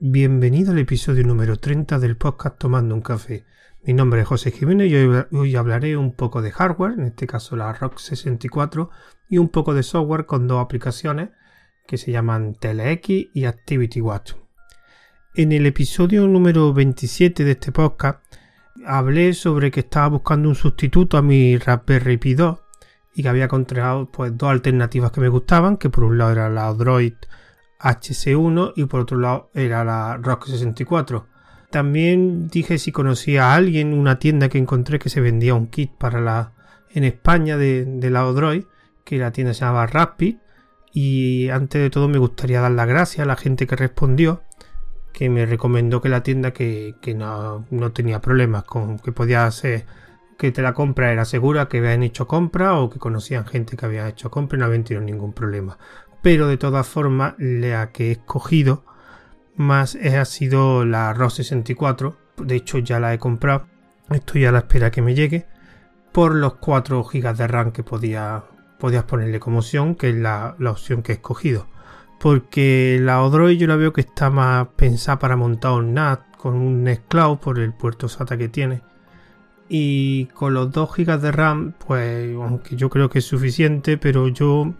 Bienvenido al episodio número 30 del podcast Tomando un Café. Mi nombre es José Jiménez y hoy, hablaré un poco de hardware, en este caso la ROC 64, y un poco de software con dos aplicaciones que se llaman TeleX y ActivityWatch. En el episodio número 27 de este podcast hablé sobre que estaba buscando un sustituto a mi Raspberry Pi 2 y que había encontrado pues, dos alternativas que me gustaban, que por un lado era la Android HC1 y por otro lado era la ROC 64. También dije si conocía a alguien, una tienda que encontré que se vendía un kit para la en España de, de la Odroid, que la tienda se llamaba Rapid. Y antes de todo me gustaría dar las gracias a la gente que respondió, que me recomendó que la tienda que, no, no, tenía problemas, con que podía hacer que te la compra era segura, que habían hecho compra o que conocían gente que había hecho compra y no habían tenido ningún problema. Pero de todas formas, la que he escogido más ha sido la ROS 64. De hecho, ya la he comprado. Estoy a la espera que me llegue. Por los 4 GB de RAM que podía, podías ponerle como opción, que es la, opción que he escogido. Porque la Odroid yo la veo que está más pensada para montar un NAT con un Nextcloud por el puerto SATA que tiene. Y con los 2 GB de RAM, pues aunque yo creo que es suficiente, pero yo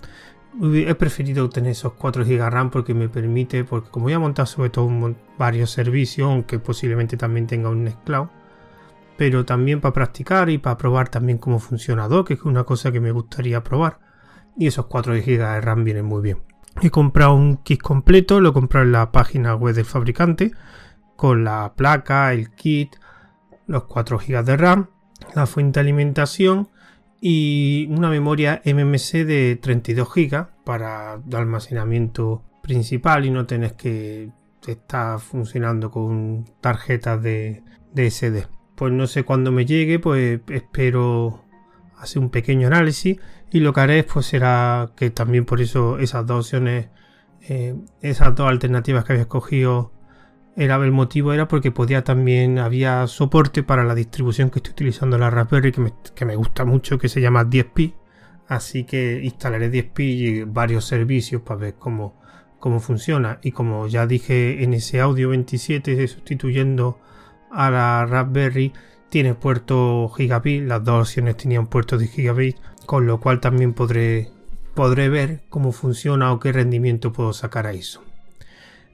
he preferido tener esos 4 GB RAM porque me permite, porque como voy a montar sobre todo varios servicios, aunque posiblemente también tenga un Nextcloud, pero también para practicar y para probar también cómo funciona Dock, que es una cosa que me gustaría probar. Y esos 4 GB de RAM vienen muy bien. He comprado un kit completo, lo he comprado en la página web del fabricante, con la placa, el kit, los 4 GB de RAM, la fuente de alimentación y una memoria MMC de 32 GB para almacenamiento principal y no tenés que estar funcionando con tarjetas de, SD. Pues no sé cuándo me llegue, pues espero hacer un pequeño análisis y lo que haré pues será que también por eso esas dos opciones, eh, esas dos alternativas que había escogido era el motivo era porque podía también había soporte para la distribución que estoy utilizando la Raspberry que me, gusta mucho que se llama 10pi así que instalaré 10pi y varios servicios para ver cómo, cómo funciona. Y como ya dije en ese audio 27 sustituyendo a la Raspberry tiene puerto gigabit las dos opciones tenían puertos de gigabit con lo cual también podré podré ver cómo funciona o qué rendimiento puedo sacar a eso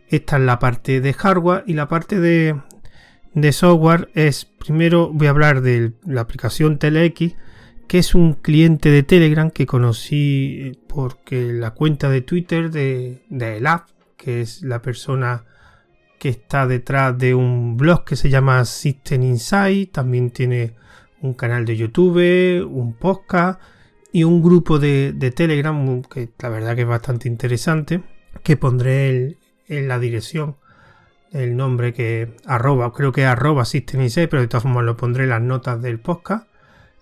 esta es la parte de hardware y la parte de, software es, primero voy a hablar de la aplicación TeleX, que es un cliente de Telegram que conocí porque la cuenta de Twitter de, de el app, que es la persona que está detrás de un blog que se llama System Insight, también tiene un canal de YouTube, un podcast y un grupo de, de Telegram que la verdad que es bastante interesante, que pondré el, en la dirección el nombre que arroba, creo que arroba System pero de todas formas lo pondré en las notas del podcast.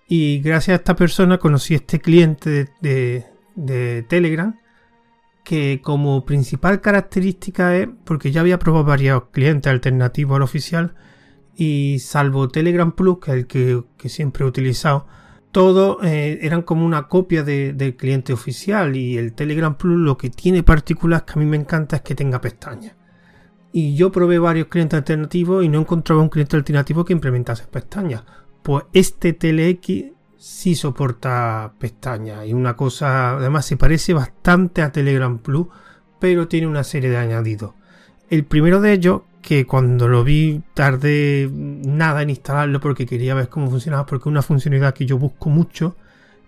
Y gracias a esta persona conocí este cliente de, de, Telegram que como principal característica es, porque ya había probado varios clientes alternativos al oficial y salvo Telegram Plus, que es el que, que siempre he utilizado, todos eh, eran como una copia del cliente oficial y el Telegram Plus lo que tiene particular que a mí me encanta es que tenga pestañas. Y yo probé varios clientes alternativos y no encontraba un cliente alternativo que implementase pestañas. Pues este TeleX sí soporta pestañas y una cosa, además se parece bastante a Telegram Plus, pero tiene una serie de añadidos. El primero de ellos que cuando lo vi tardé nada en instalarlo porque quería ver cómo funcionaba, porque una funcionalidad que yo busco mucho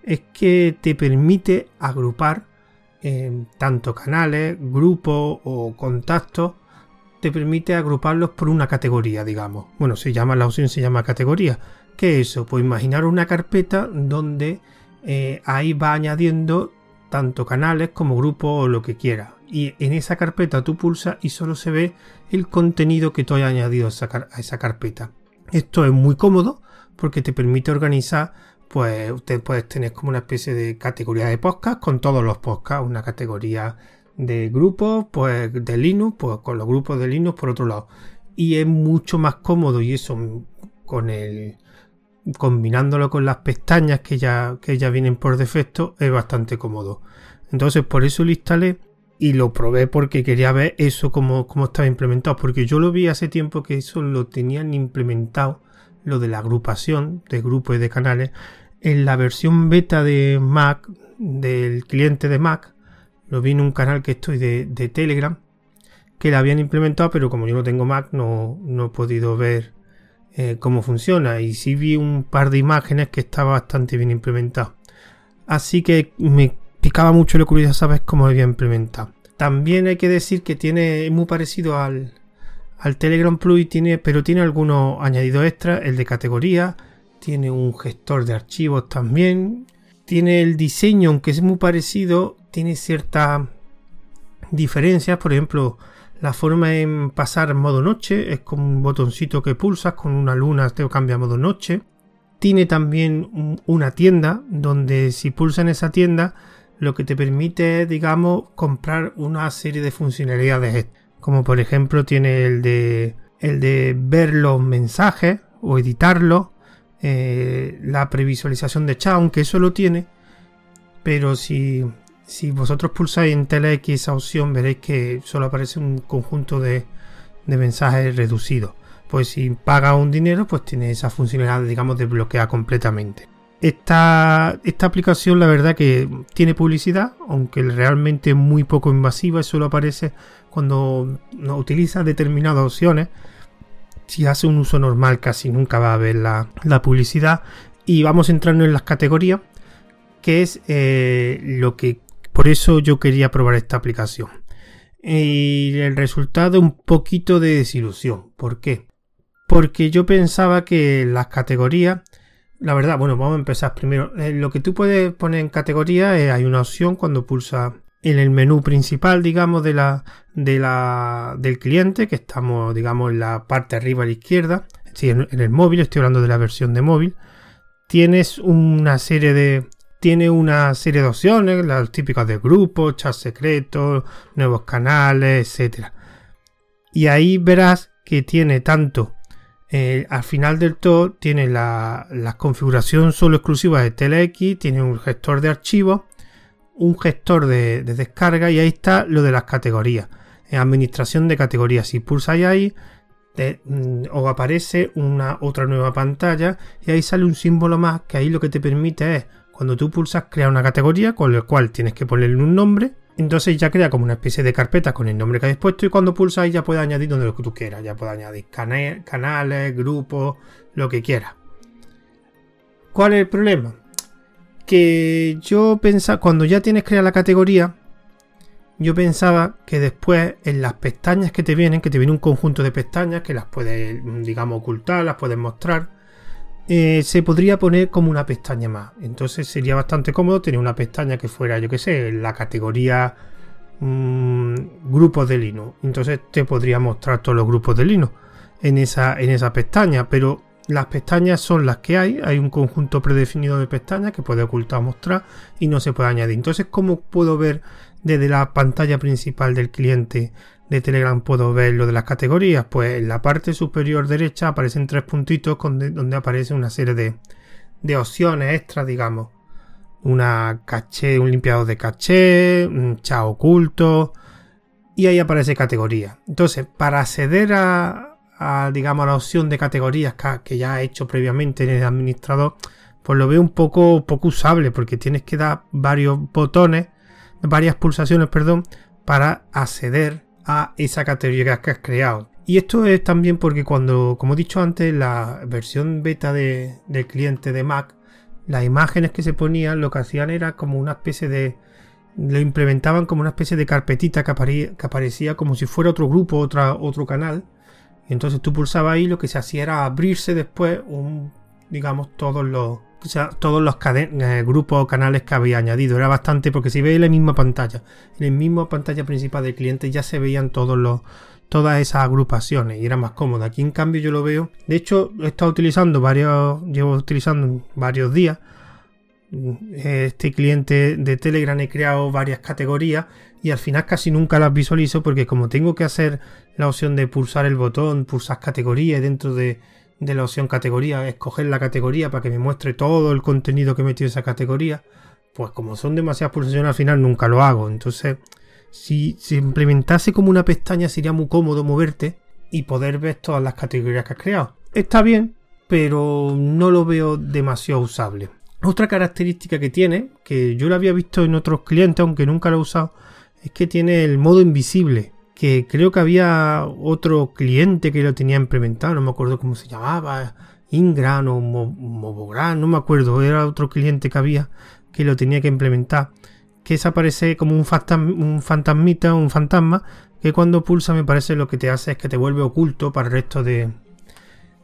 es que te permite agrupar eh, tanto canales, grupos o contactos, te permite agruparlos por una categoría, digamos. Bueno, se llama la opción se llama categoría. ¿Qué es eso? Pues imaginar una carpeta donde eh, ahí va añadiendo tanto canales como grupos o lo que quiera y en esa carpeta tú pulsas y solo se ve el contenido que tú hayas añadido a esa, carpeta. Esto es muy cómodo porque te permite organizar, pues usted puedes tener como una especie de categoría de podcast con todos los podcasts, una categoría de grupos, pues de Linux, pues con los grupos de Linux por otro lado. Y es mucho más cómodo y eso con el combinándolo con las pestañas que ya, que ya vienen por defecto es bastante cómodo. Entonces por eso lo instalé y lo probé porque quería ver eso cómo, cómo estaba implementado. Porque yo lo vi hace tiempo que eso lo tenían implementado, lo de la agrupación de grupos y de canales, en la versión beta de Mac, del cliente de Mac. Lo vi en un canal que estoy de, Telegram, que la habían implementado, pero como yo no tengo Mac, no, no he podido ver eh, cómo funciona. Y sí vi un par de imágenes que estaba bastante bien implementado. Así que me picaba mucho la curiosidad saber cómo lo había implementado. También hay que decir que tiene muy parecido al, al Telegram Plus, tiene, pero tiene algunos añadidos extras, el de categoría, tiene un gestor de archivos también, tiene el diseño, aunque es muy parecido, tiene ciertas diferencias, por ejemplo, la forma en pasar modo noche es con un botoncito que pulsas, con una luna te cambia modo noche. Tiene también una tienda donde si pulsas en esa tienda lo que te permite es, digamos, comprar una serie de funcionalidades. Como por ejemplo tiene el de, el de ver los mensajes o editarlos, eh, la previsualización de chat, aunque eso lo tiene. Pero si, si vosotros pulsáis en TeleX esa opción veréis que solo aparece un conjunto de, de mensajes reducidos. Pues si paga un dinero, pues tiene esa funcionalidad, digamos, desbloqueada completamente. Esta, esta aplicación, la verdad, que tiene publicidad, aunque realmente es muy poco invasiva, solo aparece cuando utiliza determinadas opciones. Si hace un uso normal, casi nunca va a ver la, publicidad. Y vamos entrando en las categorías, que es eh, lo que por eso yo quería probar esta aplicación. Y el resultado un poquito de desilusión. ¿Por qué? Porque yo pensaba que las categorías la verdad, bueno, vamos a empezar primero. Eh, lo que tú puedes poner en categoría es, hay una opción cuando pulsa en el menú principal, digamos, de la, de la, del cliente, que estamos, digamos, en la parte arriba a la izquierda, en, el móvil, estoy hablando de la versión de móvil, tienes una serie de, tiene una serie de opciones, las típicas de grupos, chat secretos, nuevos canales, etcétera. Y ahí verás que tiene tanto eh, al final del todo tiene la, configuración solo exclusiva de TeleX, tiene un gestor de archivos, un gestor de, descarga y ahí está lo de las categorías. administración de categorías. Si pulsáis ahí, mm, os aparece una otra nueva pantalla y ahí sale un símbolo más que ahí lo que te permite es cuando tú pulsas crear una categoría con la cual tienes que ponerle un nombre entonces ya crea como una especie de carpeta con el nombre que hayas puesto y cuando pulsas ya puedes añadir donde lo que tú quieras. Ya puedes añadir canales, grupos, lo que quieras. ¿Cuál es el problema? Que yo pensaba, cuando ya tienes creada la categoría, yo pensaba que después en las pestañas que te vienen, que te viene un conjunto de pestañas que las puedes, digamos, ocultar, las puedes mostrar, eh, se podría poner como una pestaña más. Entonces sería bastante cómodo tener una pestaña que fuera, yo que sé, la categoría mm, grupos de Linux. Entonces te podría mostrar todos los grupos de Linux en esa, en esa pestaña. Pero las pestañas son las que hay. Hay un conjunto predefinido de pestañas que puede ocultar o mostrar y no se puede añadir. Entonces, ¿cómo puedo ver desde la pantalla principal del cliente de Telegram puedo ver lo de las categorías, pues en la parte superior derecha aparecen tres puntitos donde aparece una serie de, opciones extras, digamos. Una caché, un limpiador de caché, un chat oculto y ahí aparece categoría. Entonces, para acceder a, digamos, a la opción de categorías que, ya he hecho previamente en el administrador, pues lo veo un poco, poco usable porque tienes que dar varios botones, varias pulsaciones, perdón, para acceder a esa categoría que has creado. Y esto es también porque cuando, como he dicho antes, la versión beta de, del cliente de Mac, las imágenes que se ponían lo que hacían era como una especie de... Lo implementaban como una especie de carpetita que, que aparecía como si fuera otro grupo, otra, otro canal. Y entonces tú pulsabas ahí, lo que se hacía era abrirse después un, digamos, todos los, o sea, todos los eh, grupos o canales que había añadido. Era bastante porque si veis la misma pantalla, en la misma pantalla principal del cliente ya se veían todos los todas esas agrupaciones y era más cómodo. Aquí en cambio yo lo veo. De hecho, he estado utilizando varios, llevo utilizando varios días. Este cliente de Telegram he creado varias categorías y al final casi nunca las visualizo porque como tengo que hacer la opción de pulsar el botón, pulsar categoría dentro de, de la opción categoría, escoger la categoría para que me muestre todo el contenido que he metido en esa categoría, pues como son demasiadas pulsaciones al final nunca lo hago. Entonces Si se implementase como una pestaña sería muy cómodo moverte y poder ver todas las categorías que has creado. Está bien, pero no lo veo demasiado usable. Otra característica que tiene, que yo lo había visto en otros clientes, aunque nunca lo he usado, es que tiene el modo invisible. Que creo que había otro cliente que lo tenía implementado, no me acuerdo cómo se llamaba, Ingram o Mobogran, no me acuerdo, era otro cliente que había que lo tenía que implementar. Que desaparece como un, un fantasmita, un fantasma, que cuando pulsa me parece lo que te hace es que te vuelve oculto para el resto de,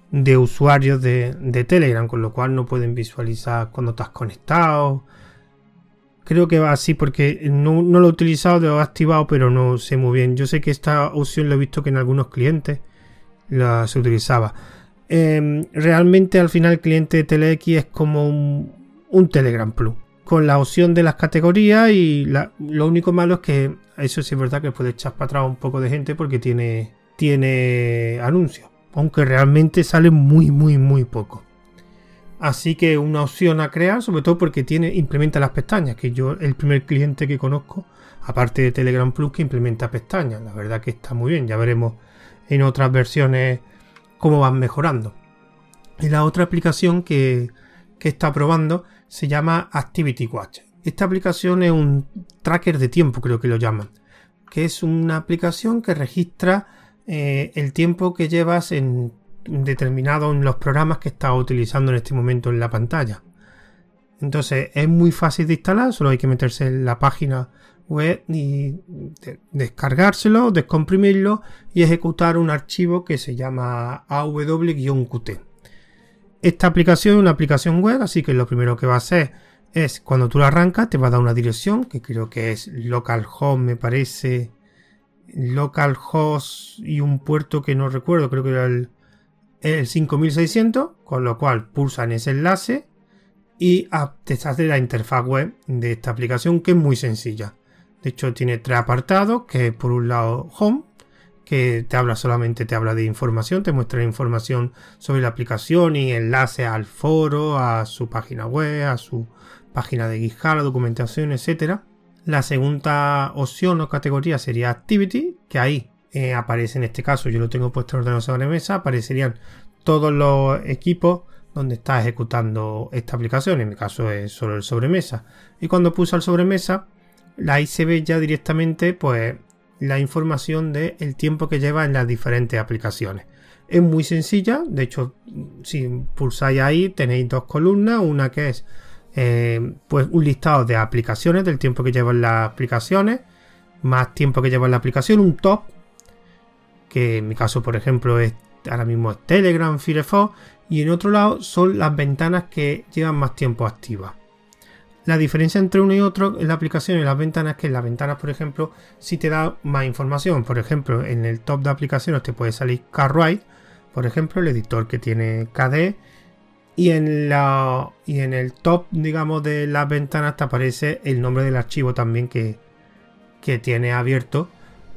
de usuarios de, Telegram, con lo cual no pueden visualizar cuando estás conectado. Creo que va así porque no, lo he utilizado, lo he activado, pero no sé muy bien. Yo sé que esta opción lo he visto que en algunos clientes la se utilizaba. Em, realmente al final el cliente de TeleX es como un, Telegram Plus. Con la opción de las categorías y lo único malo es que eso sí es verdad que puede echar para atrás un poco de gente porque tiene, tiene anuncios aunque realmente sale muy muy muy poco. Así que una opción a crear, sobre todo porque tiene implementa las pestañas, que yo el primer cliente que conozco, aparte de Telegram Plus, que implementa pestañas. La verdad que está muy bien, ya veremos en otras versiones cómo van mejorando. Y la otra aplicación que, que está probando se llama Activity Watch. Esta aplicación es un tracker de tiempo, creo que lo llaman, que es una aplicación que registra eh, el tiempo que llevas en determinado en los programas que estás utilizando en este momento en la pantalla. Entonces es muy fácil de instalar, solo hay que meterse en la página web y descargárselo, descomprimirlo y ejecutar un archivo que se llama aw-qt. Esta aplicación es una aplicación web, así que lo primero que va a hacer es cuando tú la arrancas te va a dar una dirección que creo que es localhost me parece localhost y un puerto que no recuerdo, creo que era el, 5600, con lo cual pulsan ese enlace y te sale la interfaz web de esta aplicación que es muy sencilla. De hecho tiene tres apartados, que por un lado Home, que te habla solamente, te habla de información, te muestra información sobre la aplicación y enlace al foro, a su página web, a su página de GitHub, la documentación, etcétera. La segunda opción o categoría sería Activity, que ahí eh, aparece en este caso, yo lo tengo puesto en ordenador sobre mesa, aparecerían todos los equipos donde está ejecutando esta aplicación, en mi caso es solo el sobremesa. Y cuando pulso al sobremesa, ahí se ve ya directamente pues la información del el tiempo que lleva en las diferentes aplicaciones. Es muy sencilla, de hecho, si pulsáis ahí tenéis dos columnas, una que es eh, pues un listado de aplicaciones, del tiempo que llevan las aplicaciones, más tiempo que lleva la aplicación, un top, que en mi caso, por ejemplo, es ahora mismo es Telegram, Firefox, y en otro lado son las ventanas que llevan más tiempo activas. La diferencia entre uno y otro en la aplicación y las ventanas es que en las ventanas, por ejemplo, si te da más información. Por ejemplo, en el top de aplicaciones te puede salir CarWrite, por ejemplo, el editor que tiene KDE y en, la, y en el top, digamos, de las ventanas te aparece el nombre del archivo también que, que tiene abierto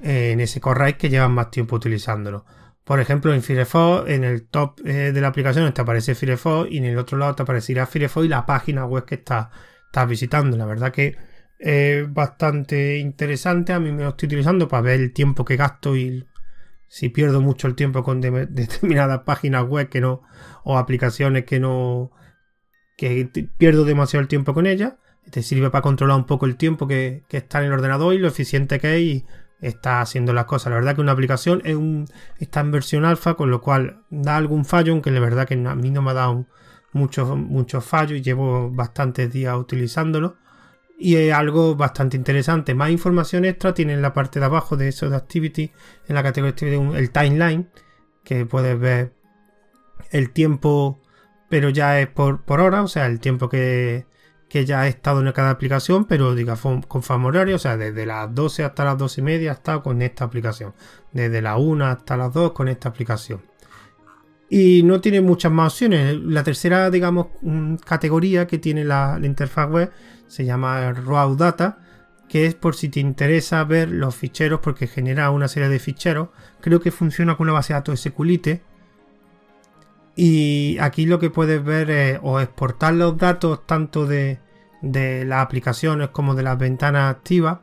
en ese correct que llevan más tiempo utilizándolo. Por ejemplo, en Firefox, en el top eh, de la aplicación te aparece Firefox y en el otro lado te aparecerá Firefox y la página web que estás, estás visitando. La verdad que es bastante interesante. A mí me lo estoy utilizando para ver el tiempo que gasto y si pierdo mucho el tiempo con determinadas páginas web que no o aplicaciones que no que pierdo demasiado el tiempo con ellas te sirve para controlar un poco el tiempo que, está en el ordenador y lo eficiente que es y está haciendo las cosas. La verdad que una aplicación está en versión alfa, con lo cual da algún fallo, aunque la verdad que a mí no me ha dado muchos muchos fallos y llevo bastantes días utilizándolo y es algo bastante interesante. Más información extra tiene en la parte de abajo de eso de Activity, en la categoría Activity, el timeline, que puedes ver el tiempo, pero ya es por, por hora, o sea, el tiempo que, que ya he estado en cada aplicación, pero diga con horario, o sea, desde las 12 hasta las 12 y media he estado con esta aplicación, desde la 1 hasta las 2 con esta aplicación. Y no tiene muchas más opciones. La tercera, digamos, mm, categoría que tiene la, la interfaz web se llama Raw Data, que es por si te interesa ver los ficheros, porque genera una serie de ficheros. Creo que funciona con una base de datos SQLite. Y aquí lo que puedes ver es o exportar los datos tanto de, de las aplicaciones como de las ventanas activas.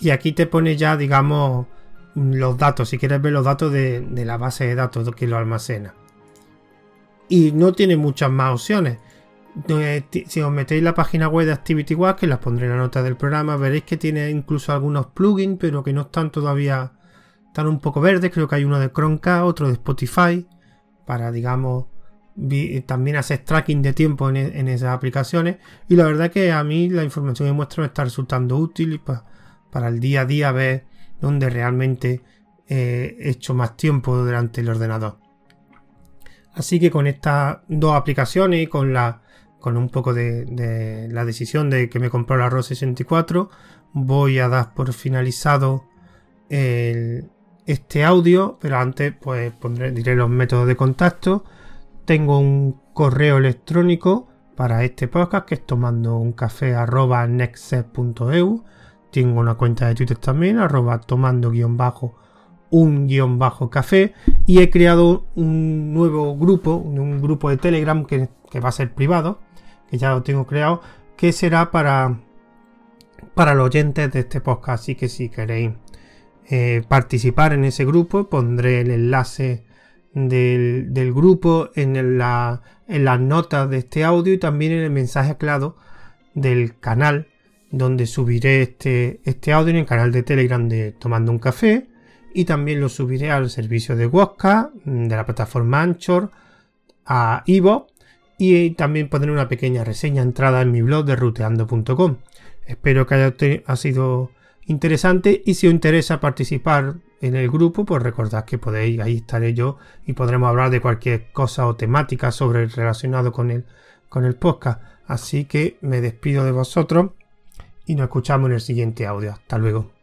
Y aquí te pone ya, digamos, los datos, si quieres ver los datos de, la base de datos que lo almacena. Y no tiene muchas más opciones. Si os metéis la página web de ActivityWatch, que las pondré en la nota del programa, veréis que tiene incluso algunos plugins, pero que no están todavía, están un poco verdes. Creo que hay uno de Chromecast, otro de Spotify, para, digamos, también hacer tracking de tiempo en, en, esas aplicaciones. Y la verdad que a mí la información que muestra me está resultando útil y para el día a día ver donde realmente he hecho más tiempo delante del ordenador. Así que con estas dos aplicaciones y con la con un poco de, la decisión de que me compró la ROS 64 voy a dar por finalizado este audio pero antes pues pondré diré los métodos de contacto tengo un correo electrónico para este podcast que es tomando un café tengo una cuenta de Twitter también, arroba tomando guion bajo un guion bajo café y he creado un nuevo grupo, un grupo de Telegram que, va a ser privado, que ya lo tengo creado, que será para, para los oyentes de este podcast. Así que si queréis eh, participar en ese grupo, pondré el enlace del, grupo en, la, las notas de este audio y también en el mensaje claro del canal donde subiré este, este audio en el canal de Telegram de Tomando un Café y también lo subiré al servicio de Wosca de la plataforma Anchor a Ivo y también pondré una pequeña reseña entrada en mi blog de ruteando.com. Espero que haya sido interesante y si os interesa participar en el grupo, pues recordad que podéis, ahí estaré yo y podremos hablar de cualquier cosa o temática sobre relacionado con el, con el podcast. Así que me despido de vosotros y nos escuchamos en el siguiente audio. Hasta luego.